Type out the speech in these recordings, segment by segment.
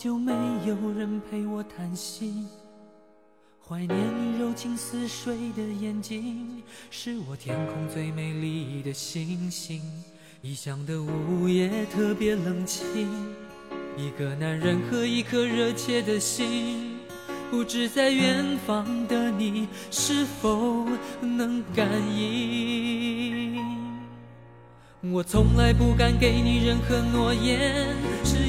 就，没有人陪我谈心。怀念你柔情似水的眼睛，是我天空最美丽的星星。异乡的午夜特别冷清，一个男人和一颗热切的心，不知在远方的你是否能感应。我从来不敢给你任何诺言，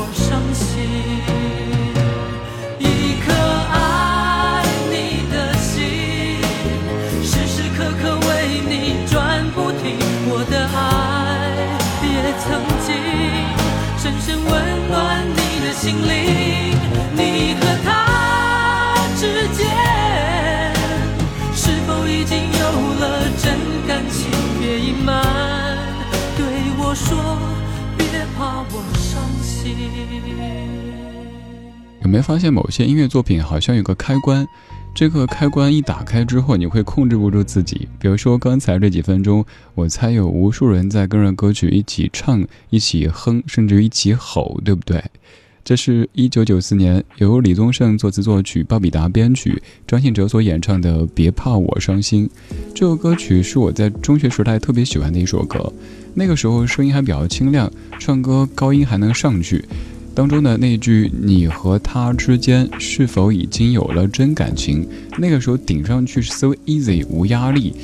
我伤心。有没有发现某些音乐作品好像有个开关？这个开关一打开之后，你会控制不住自己。比如说刚才这几分钟，我猜有无数人在跟着歌曲一起唱、一起哼，甚至于一起吼，对不对？这是一九九四年由李宗盛作词作曲、鲍比达编曲、张信哲所演唱的《别怕我伤心》。这首歌曲是我在中学时代特别喜欢的一首歌，那个时候声音还比较清亮，唱歌高音还能上去。当中的那句“你和他之间是否已经有了真感情”，那个时候顶上去是 so easy 无压力。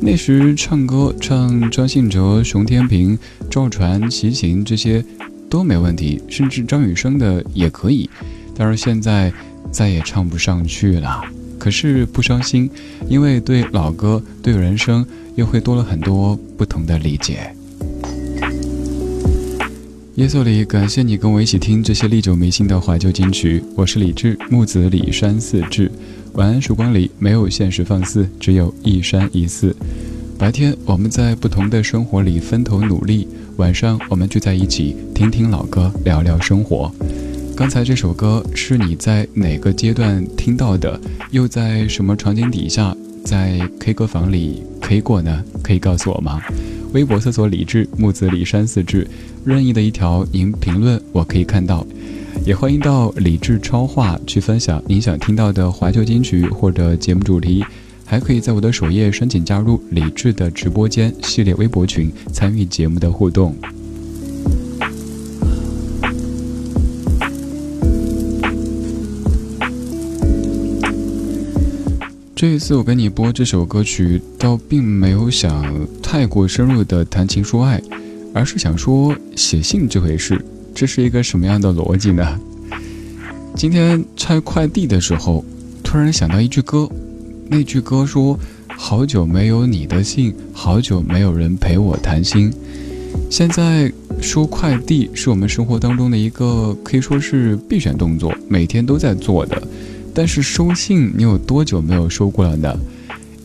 那时唱歌唱张信哲、熊天平、赵传、齐秦这些都没问题，甚至张雨生的也可以。但是现在再也唱不上去了。可是不伤心，因为对老歌、对人生又会多了很多不同的理解。夜色里，感谢你跟我一起听这些历久弥新的怀旧金曲。我是李志，木子李山四志。晚安，曙光里没有现实放肆，只有一山一寺。白天我们在不同的生活里分头努力，晚上我们聚在一起听听老歌，聊聊生活。刚才这首歌是你在哪个阶段听到的？又在什么场景底下在 K 歌房里 K 过呢？可以告诉我吗？微博搜索李志木子李山四志。任意的一条您评论，我可以看到，也欢迎到李志超话去分享您想听到的怀旧金曲或者节目主题，还可以在我的首页申请加入理智的直播间系列微博群，参与节目的互动。这一次我给你播这首歌曲，倒并没有想太过深入的谈情说爱。而是想说写信这回事，这是一个什么样的逻辑呢？今天拆快递的时候，突然想到一句歌，那句歌说：“好久没有你的信，好久没有人陪我谈心。”现在收快递是我们生活当中的一个可以说是必选动作，每天都在做的。但是收信，你有多久没有收过了呢？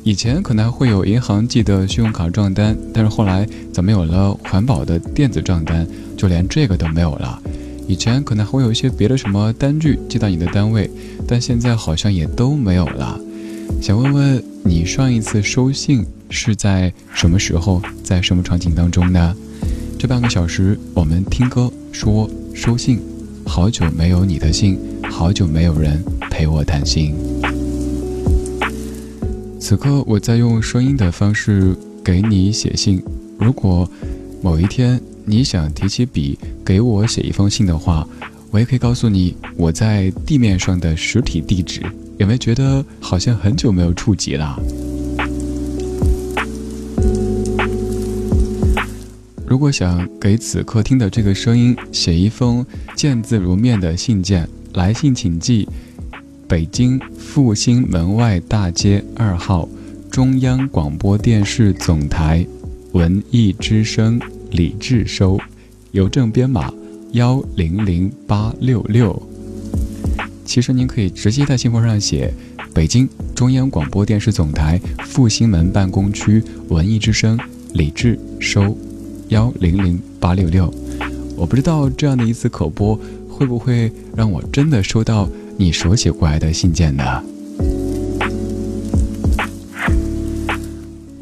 以前可能还会有银行寄的信用卡账单，但是后来咱们有了环保的电子账单，就连这个都没有了。以前可能还会有一些别的什么单据寄到你的单位，但现在好像也都没有了。想问问你上一次收信是在什么时候，在什么场景当中呢？这半个小时我们听歌说收信，好久没有你的信，好久没有人陪我谈心。此刻我在用声音的方式给你写信。如果某一天你想提起笔给我写一封信的话，我也可以告诉你我在地面上的实体地址。有没有觉得好像很久没有触及了？如果想给此刻听的这个声音写一封见字如面的信件，来信请寄。北京复兴门外大街二号，中央广播电视总台文艺之声李志收，邮政编码幺零零八六六。其实您可以直接在信封上写北京中央广播电视总台复兴门办公区文艺之声李志收，幺零零八六六。我不知道这样的一次口播会不会让我真的收到。你手写过来的信件呢？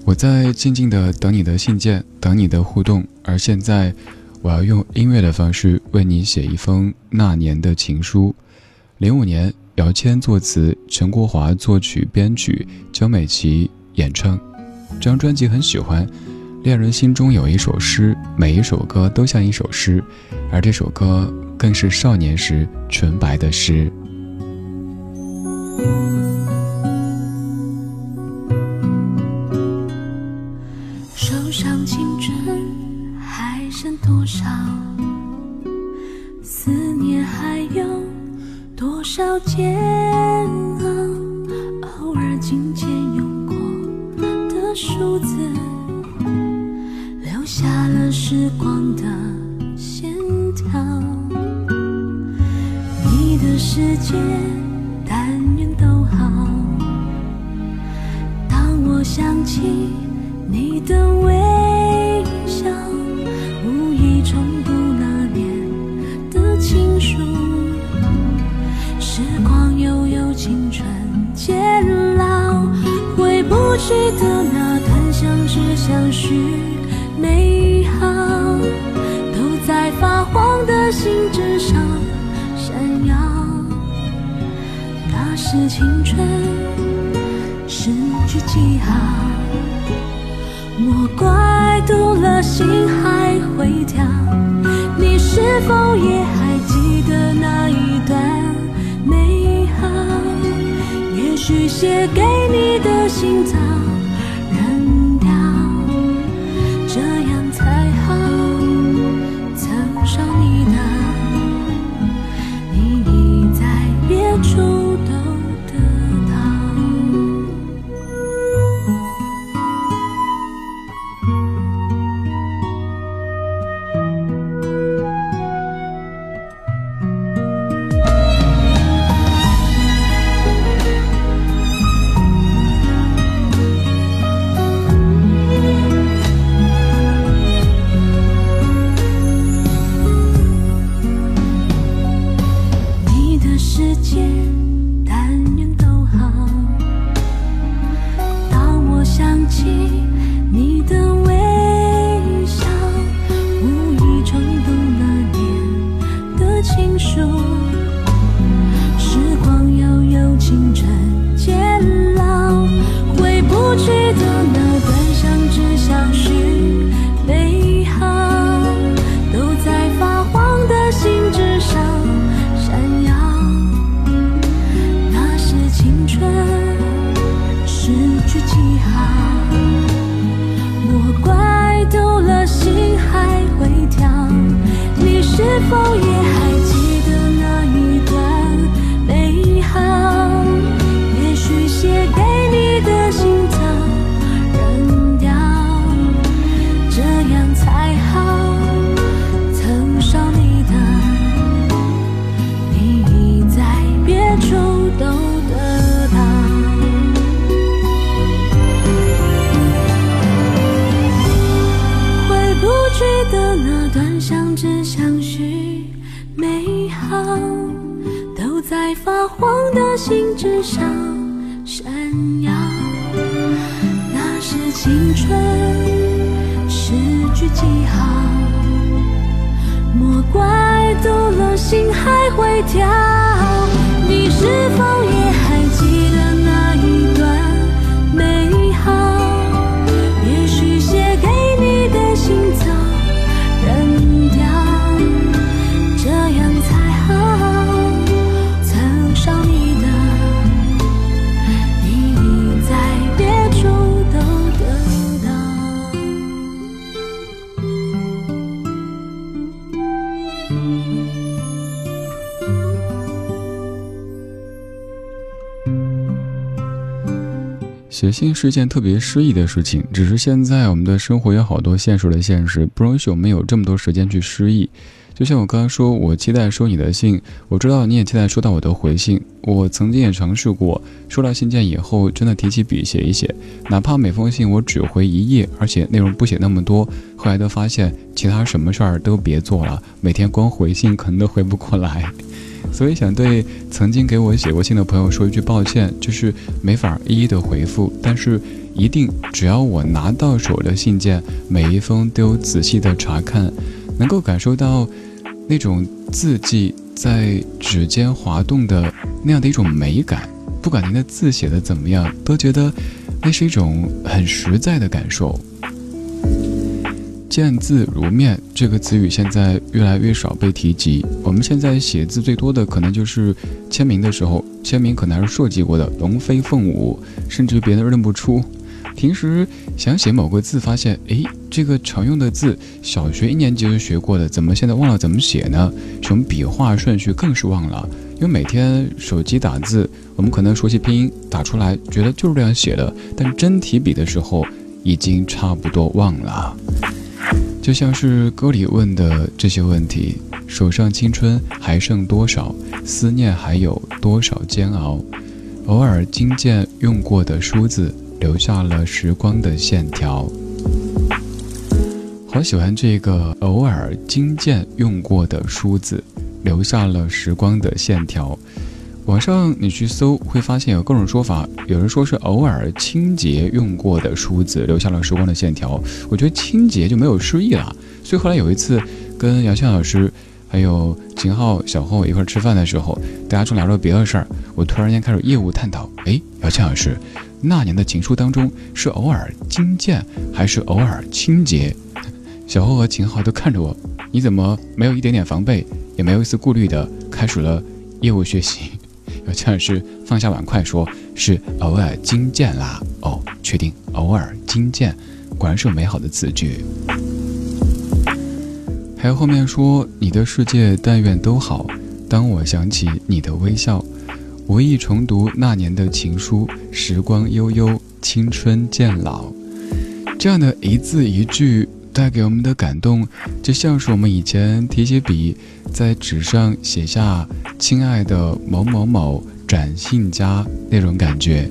我在静静的等你的信件，等你的互动。而现在，我要用音乐的方式为你写一封那年的情书。零五年，姚谦作词，陈国华作曲编曲，江美琪演唱。这张专辑很喜欢。恋人心中有一首诗，每一首歌都像一首诗，而这首歌更是少年时纯白的诗。好。都在发黄的信纸上闪耀。那是青春。诗句记号。莫怪读了心还会跳。你是否也。写信是一件特别诗意的事情，只是现在我们的生活有好多现实的现实，不容许我们有这么多时间去诗意。就像我刚刚说，我期待收你的信，我知道你也期待收到我的回信。我曾经也尝试过，收到信件以后，真的提起笔写一写，哪怕每封信我只回一页，而且内容不写那么多，后来都发现其他什么事儿都别做了，每天光回信可能都回不过来。所以想对曾经给我写过信的朋友说一句抱歉，就是没法一一的回复，但是一定只要我拿到手的信件，每一封都仔细的查看，能够感受到那种字迹在指尖滑动的那样的一种美感。不管您的字写的怎么样，都觉得那是一种很实在的感受。见字如面这个词语现在越来越少被提及。我们现在写字最多的可能就是签名的时候，签名可能还是设计过的龙飞凤舞，甚至别人认不出。平时想写某个字，发现诶，这个常用的字，小学一年级就学过的，怎么现在忘了怎么写呢？什么笔画顺序更是忘了。因为每天手机打字，我们可能熟悉拼音，打出来觉得就是这样写的，但真提笔的时候，已经差不多忘了。就像是歌里问的这些问题：手上青春还剩多少？思念还有多少煎熬？偶尔金剑用过的梳子，留下了时光的线条。好喜欢这个偶尔金剑用过的梳子，留下了时光的线条。网上你去搜会发现有各种说法，有人说是偶尔清洁用过的梳子留下了时光的线条。我觉得清洁就没有诗意了。所以后来有一次跟姚倩老师还有秦昊、小后一块吃饭的时候，大家正聊着别的事儿，我突然间开始业务探讨。哎，姚倩老师，那年的情书当中是偶尔金剑还是偶尔清洁？小后和秦昊都看着我，你怎么没有一点点防备，也没有一丝顾虑的开始了业务学习？姚倩老师放下碗筷说：“是偶尔惊见啦。”哦，确定偶尔惊见，果然是美好的词句。还有后面说：“你的世界但愿都好。”当我想起你的微笑，无意重读那年的情书，时光悠悠，青春渐老。这样的一字一句带给我们的感动，就像是我们以前提起笔，在纸上写下“亲爱的某某某，展信佳”那种感觉，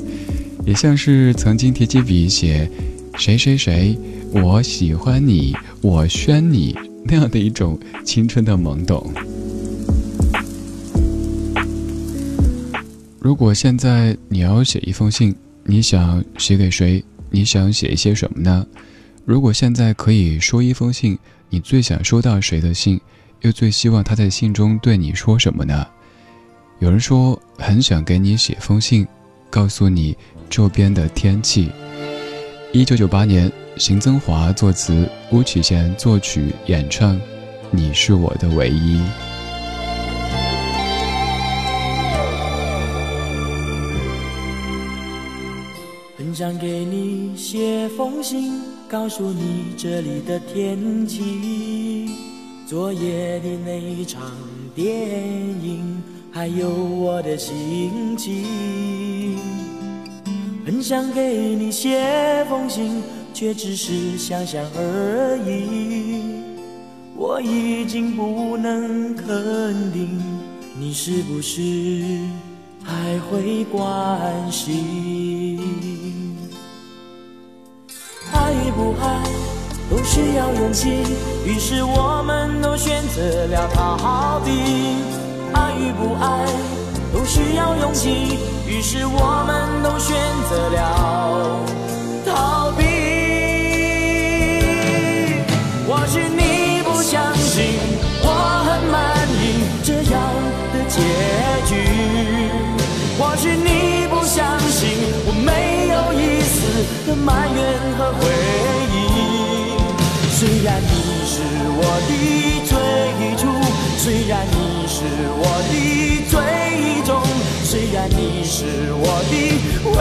也像是曾经提起笔写“谁谁谁，我喜欢你，我宣你”那样的一种青春的懵懂。如果现在你要写一封信，你想写给谁？你想写一些什么呢？如果现在可以说一封信，你最想收到谁的信？又最希望他在信中对你说什么呢？有人说很想给你写封信，告诉你周边的天气。一九九八年，邢增华作词，巫启贤作曲演唱，《你是我的唯一》。很想给你写封信，告诉你这里的天气，昨夜的那场电影，还有我的心情。很想给你写封信，却只是想想而已。我已经不能肯定，你是不是还会关心？爱与不爱都需要勇气，于是我们都选择了逃避。爱与不爱都需要勇气，于是我们都选择了逃避。或许你不相信我很满意这样的结局，或许你不相信我没有一丝的埋怨和悔。虽然你是我的最初，虽然你是我的最终，虽然你是我的唯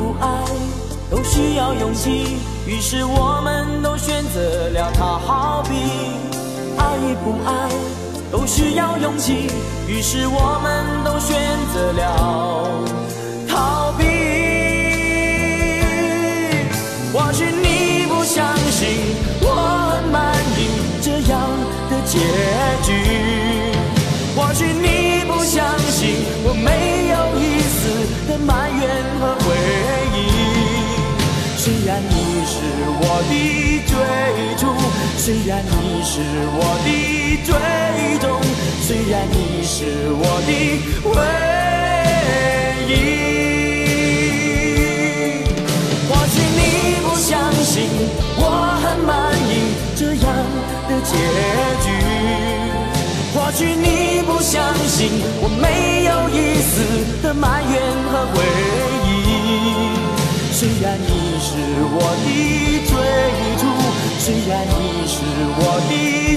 不爱都需要勇气，于是我们都选择了逃避。爱与不爱都需要勇气，于是我们都选择了逃避。或许你不相信我很满意这样的结局，或许你不相信我的最初，虽然你是我的最终，虽然你是我的唯一。或许你不相信我很满意这样的结局，或许你不相信我没有一丝的埋怨和回忆。虽然你是我的最初，虽然你是我的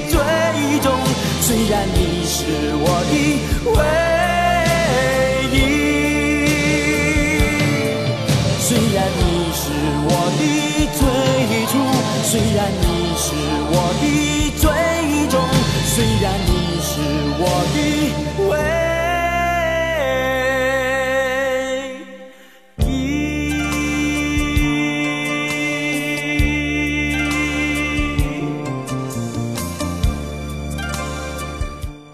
最终，虽然你是我的唯一。虽然你是我的最初，虽然你是我的最终，虽然你是我的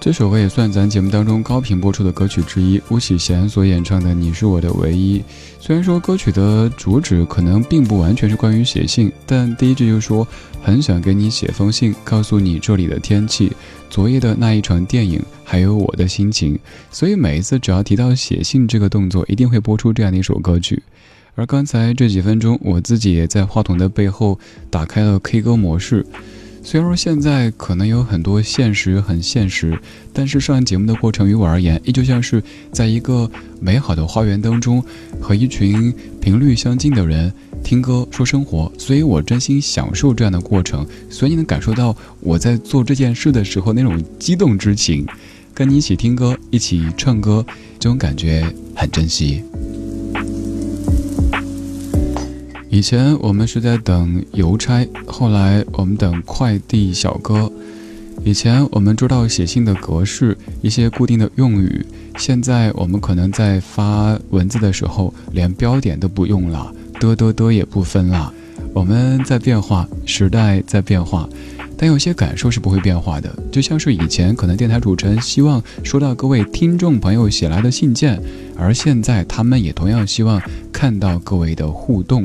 这首歌也算咱节目当中高频播出的歌曲之一，巫启贤所演唱的《你是我的唯一》。虽然说歌曲的主旨可能并不完全是关于写信，但第一句就说很想给你写封信，告诉你这里的天气，昨夜的那一场电影，还有我的心情。所以每一次只要提到写信这个动作，一定会播出这样的一首歌曲。而刚才这几分钟，我自己也在话筒的背后打开了 K 歌模式。虽然说现在可能有很多现实很现实，但是上节目的过程于我而言，依旧像是在一个美好的花园当中，和一群频率相近的人听歌说生活，所以我真心享受这样的过程，所以你能感受到我在做这件事的时候那种激动之情，跟你一起听歌，一起唱歌，这种感觉很珍惜。以前我们是在等邮差，后来我们等快递小哥。以前我们知道写信的格式，一些固定的用语。现在我们可能在发文字的时候，连标点都不用了，的的的也不分了。我们在变化，时代在变化，但有些感受是不会变化的。就像是以前可能电台主持人希望收到各位听众朋友写来的信件，而现在他们也同样希望看到各位的互动。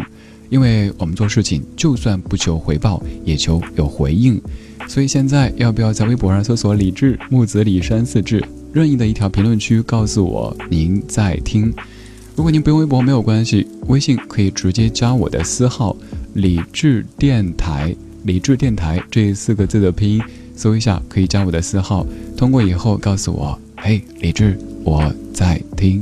因为我们做事情，就算不求回报，也求有回应。所以现在要不要在微博上搜索“李志木子李山四志”，任意的一条评论区告诉我您在听。如果您不用微博没有关系，微信可以直接加我的私号“理智电台”，“理智电台”这四个字的拼音，搜一下可以加我的私号。通过以后告诉我，嘿，理智，我在听。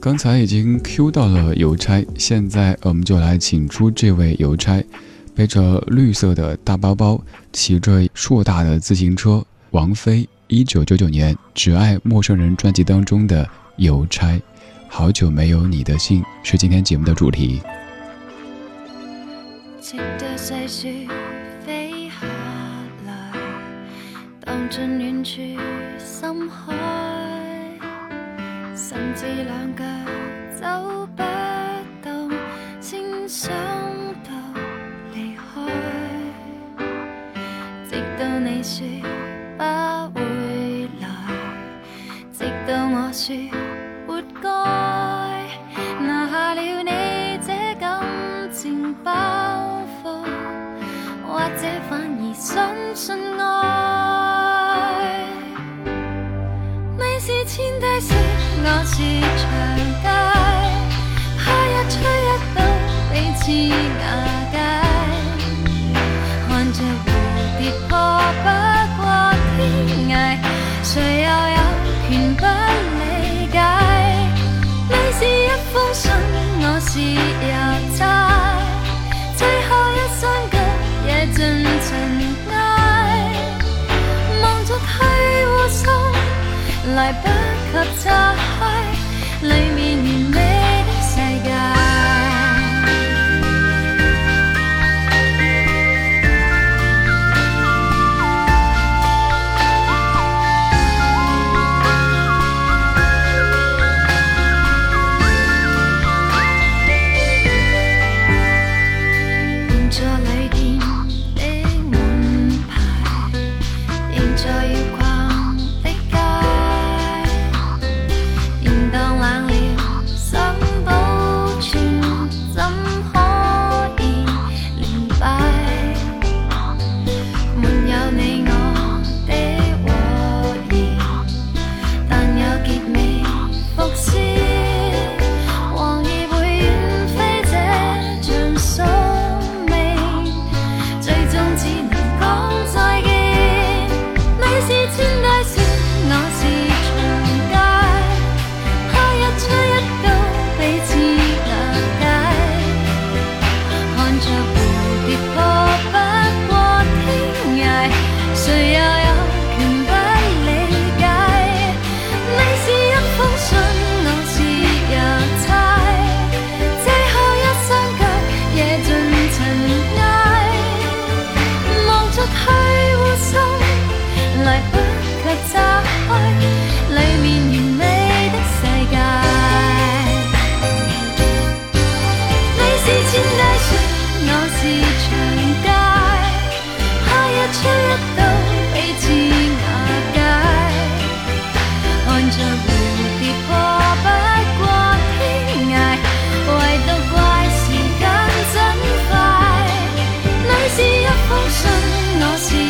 刚才已经 Q 到了邮差，现在我们就来请出这位邮差，背着绿色的大包包，骑着硕大的自行车。王菲，一九九九年《只爱陌生人》专辑当中的。邮差，好久没有你的信，是今天节目的主题。直到细雪飞下来，荡进远处深海，甚至两脚走不动先想到离开。直到你说不回来直到我说活该拿下了你这感情包袱或者反而相信我是长街，怕一吹一到彼此瓦解，看着蝴蝶破不过天涯，谁又有权不理解？你是一封信，我是邮差，最后一双脚也尽尘。来不及拆开，里面信我是